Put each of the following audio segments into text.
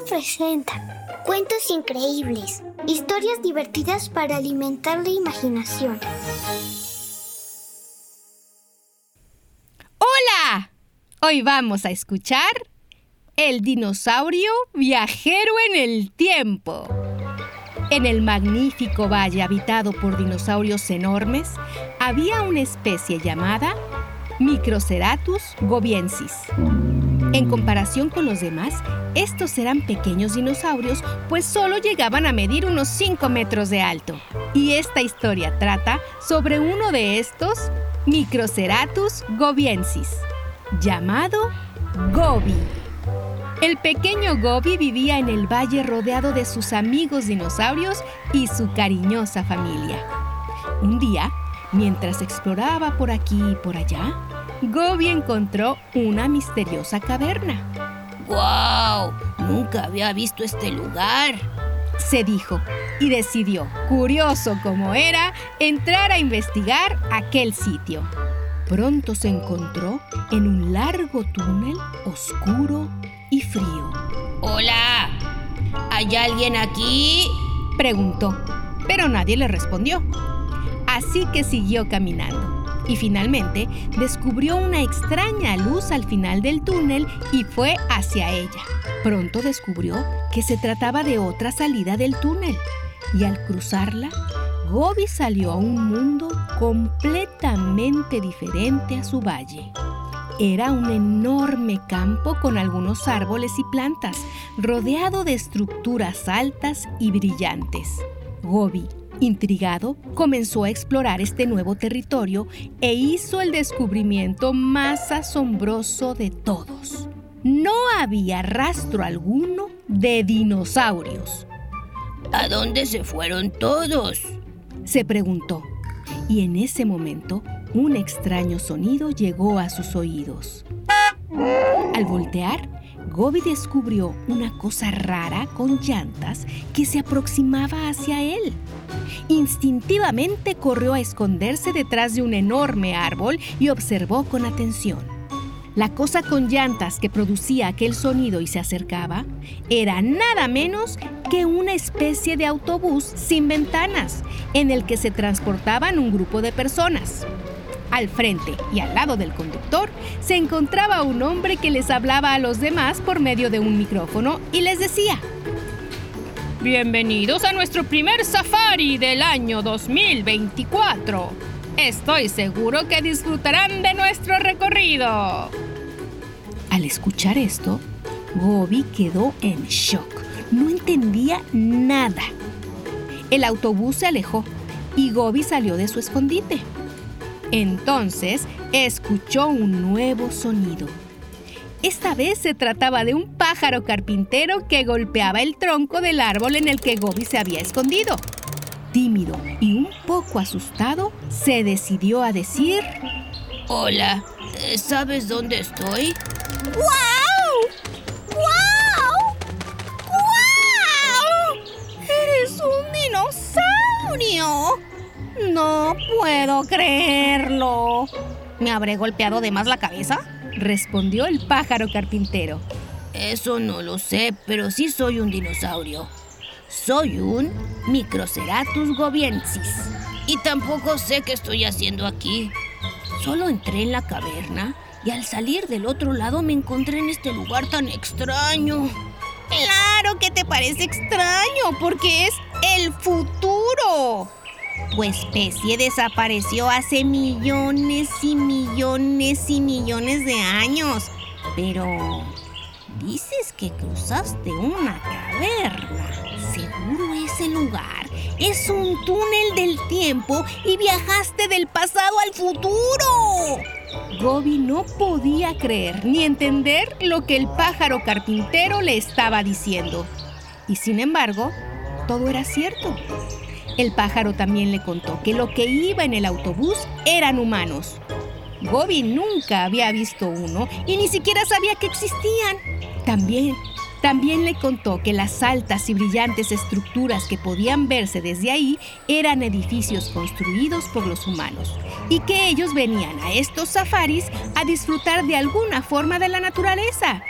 Presenta cuentos increíbles, historias divertidas para alimentar la imaginación. ¡Hola! Hoy vamos a escuchar El dinosaurio viajero en el tiempo. En el magnífico valle habitado por dinosaurios enormes, había una especie llamada Microceratus gobiensis. En comparación con los demás, estos eran pequeños dinosaurios, pues solo llegaban a medir unos 5 metros de alto. Y esta historia trata sobre uno de estos, Microceratus gobiensis, llamado Gobi. El pequeño Gobi vivía en el valle rodeado de sus amigos dinosaurios y su cariñosa familia. Un día, mientras exploraba por aquí y por allá, Gobi encontró una misteriosa caverna. ¡Guau! Nunca había visto este lugar. Se dijo y decidió, curioso como era, entrar a investigar aquel sitio. Pronto se encontró en un largo túnel oscuro y frío. ¡Hola! ¿Hay alguien aquí? Preguntó, pero nadie le respondió. Así que siguió caminando y finalmente descubrió una extraña luz al final del túnel y fue hacia ella. Pronto descubrió que se trataba de otra salida del túnel y al cruzarla, Gobi salió a un mundo completamente diferente a su valle. Era un enorme campo con algunos árboles y plantas, rodeado de estructuras altas y brillantes. Gobi Intrigado, comenzó a explorar este nuevo territorio e hizo el descubrimiento más asombroso de todos. No había rastro alguno de dinosaurios. ¿A dónde se fueron todos? se preguntó. Y en ese momento, un extraño sonido llegó a sus oídos. Al voltear, Gobi descubrió una cosa rara con llantas que se aproximaba hacia él. Instintivamente corrió a esconderse detrás de un enorme árbol y observó con atención. La cosa con llantas que producía aquel sonido y se acercaba era nada menos que una especie de autobús sin ventanas en el que se transportaban un grupo de personas. Al frente y al lado del conductor se encontraba un hombre que les hablaba a los demás por medio de un micrófono y les decía, Bienvenidos a nuestro primer safari del año 2024. Estoy seguro que disfrutarán de nuestro recorrido. Al escuchar esto, Gobi quedó en shock. No entendía nada. El autobús se alejó y Gobi salió de su escondite. Entonces escuchó un nuevo sonido. Esta vez se trataba de un pájaro carpintero que golpeaba el tronco del árbol en el que Gobi se había escondido. Tímido y un poco asustado, se decidió a decir... Hola, ¿sabes dónde estoy? ¡Guau! ¡Guau! ¡Guau! ¡Eres un dinosaurio! No puedo ¿Me habré golpeado de más la cabeza? respondió el pájaro carpintero. Eso no lo sé, pero sí soy un dinosaurio. Soy un Microceratus gobiensis. Y tampoco sé qué estoy haciendo aquí. Solo entré en la caverna y al salir del otro lado me encontré en este lugar tan extraño. Claro que te parece extraño, porque es el futuro. Tu especie desapareció hace millones y millones y millones de años. Pero dices que cruzaste una caverna. Seguro ese lugar es un túnel del tiempo y viajaste del pasado al futuro. Gobi no podía creer ni entender lo que el pájaro carpintero le estaba diciendo. Y sin embargo, todo era cierto. El pájaro también le contó que lo que iba en el autobús eran humanos. Gobi nunca había visto uno y ni siquiera sabía que existían. También, también le contó que las altas y brillantes estructuras que podían verse desde ahí eran edificios construidos por los humanos y que ellos venían a estos safaris a disfrutar de alguna forma de la naturaleza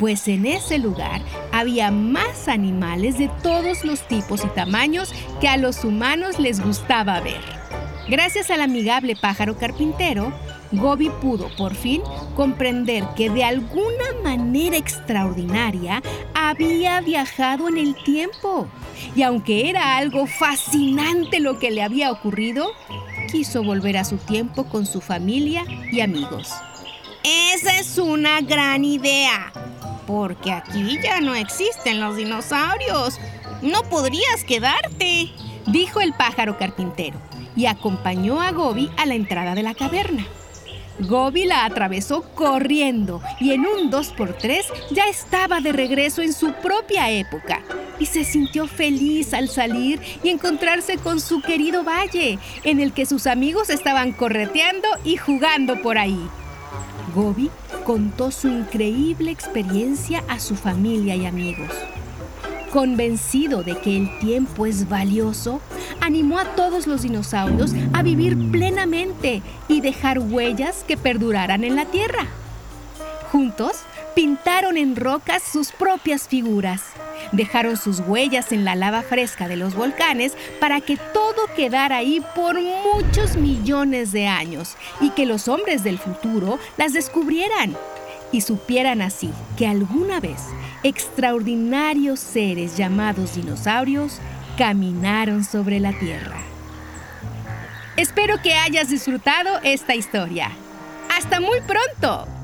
pues en ese lugar había más animales de todos los tipos y tamaños que a los humanos les gustaba ver. Gracias al amigable pájaro carpintero, Gobi pudo por fin comprender que de alguna manera extraordinaria había viajado en el tiempo. Y aunque era algo fascinante lo que le había ocurrido, quiso volver a su tiempo con su familia y amigos. Esa es una gran idea, porque aquí ya no existen los dinosaurios. No podrías quedarte, dijo el pájaro carpintero, y acompañó a Gobi a la entrada de la caverna. Gobi la atravesó corriendo y en un 2x3 ya estaba de regreso en su propia época y se sintió feliz al salir y encontrarse con su querido valle, en el que sus amigos estaban correteando y jugando por ahí. Gobi contó su increíble experiencia a su familia y amigos. Convencido de que el tiempo es valioso, animó a todos los dinosaurios a vivir plenamente y dejar huellas que perduraran en la Tierra. Juntos, pintaron en rocas sus propias figuras. Dejaron sus huellas en la lava fresca de los volcanes para que todo quedara ahí por muchos millones de años y que los hombres del futuro las descubrieran y supieran así que alguna vez extraordinarios seres llamados dinosaurios caminaron sobre la Tierra. Espero que hayas disfrutado esta historia. ¡Hasta muy pronto!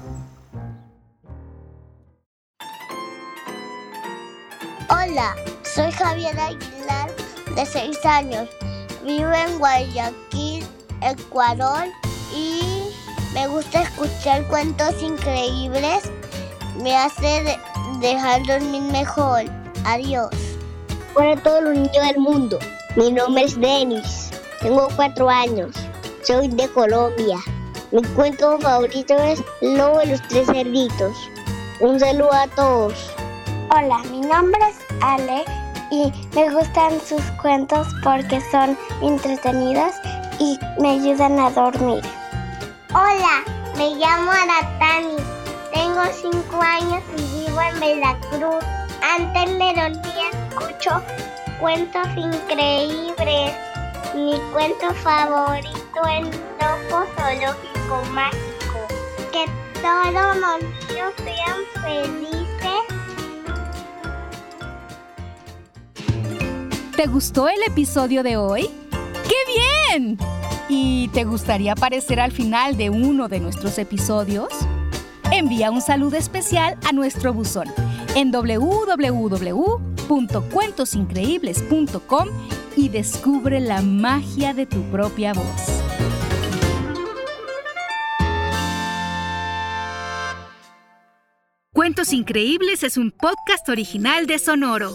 Hola, soy Javier Aguilar, de 6 años. Vivo en Guayaquil, Ecuador y me gusta escuchar cuentos increíbles. Me hace de- dejar dormir mejor. Adiós. Para todos los niños del mundo, mi nombre es Denis, tengo cuatro años, soy de Colombia. Mi cuento favorito es Lobo y los tres cerditos. Un saludo a todos. Hola, mi nombre es Ale y me gustan sus cuentos porque son entretenidos y me ayudan a dormir. Hola, me llamo Aratani. Tengo 5 años y vivo en Veracruz. Antes de dormir escucho cuentos increíbles. Mi cuento favorito es Loco Zoológico Mágico. Que todos los niños sean felices. ¿Te gustó el episodio de hoy? ¡Qué bien! ¿Y te gustaría aparecer al final de uno de nuestros episodios? Envía un saludo especial a nuestro buzón en www.cuentosincreíbles.com y descubre la magia de tu propia voz. Cuentos Increíbles es un podcast original de Sonoro.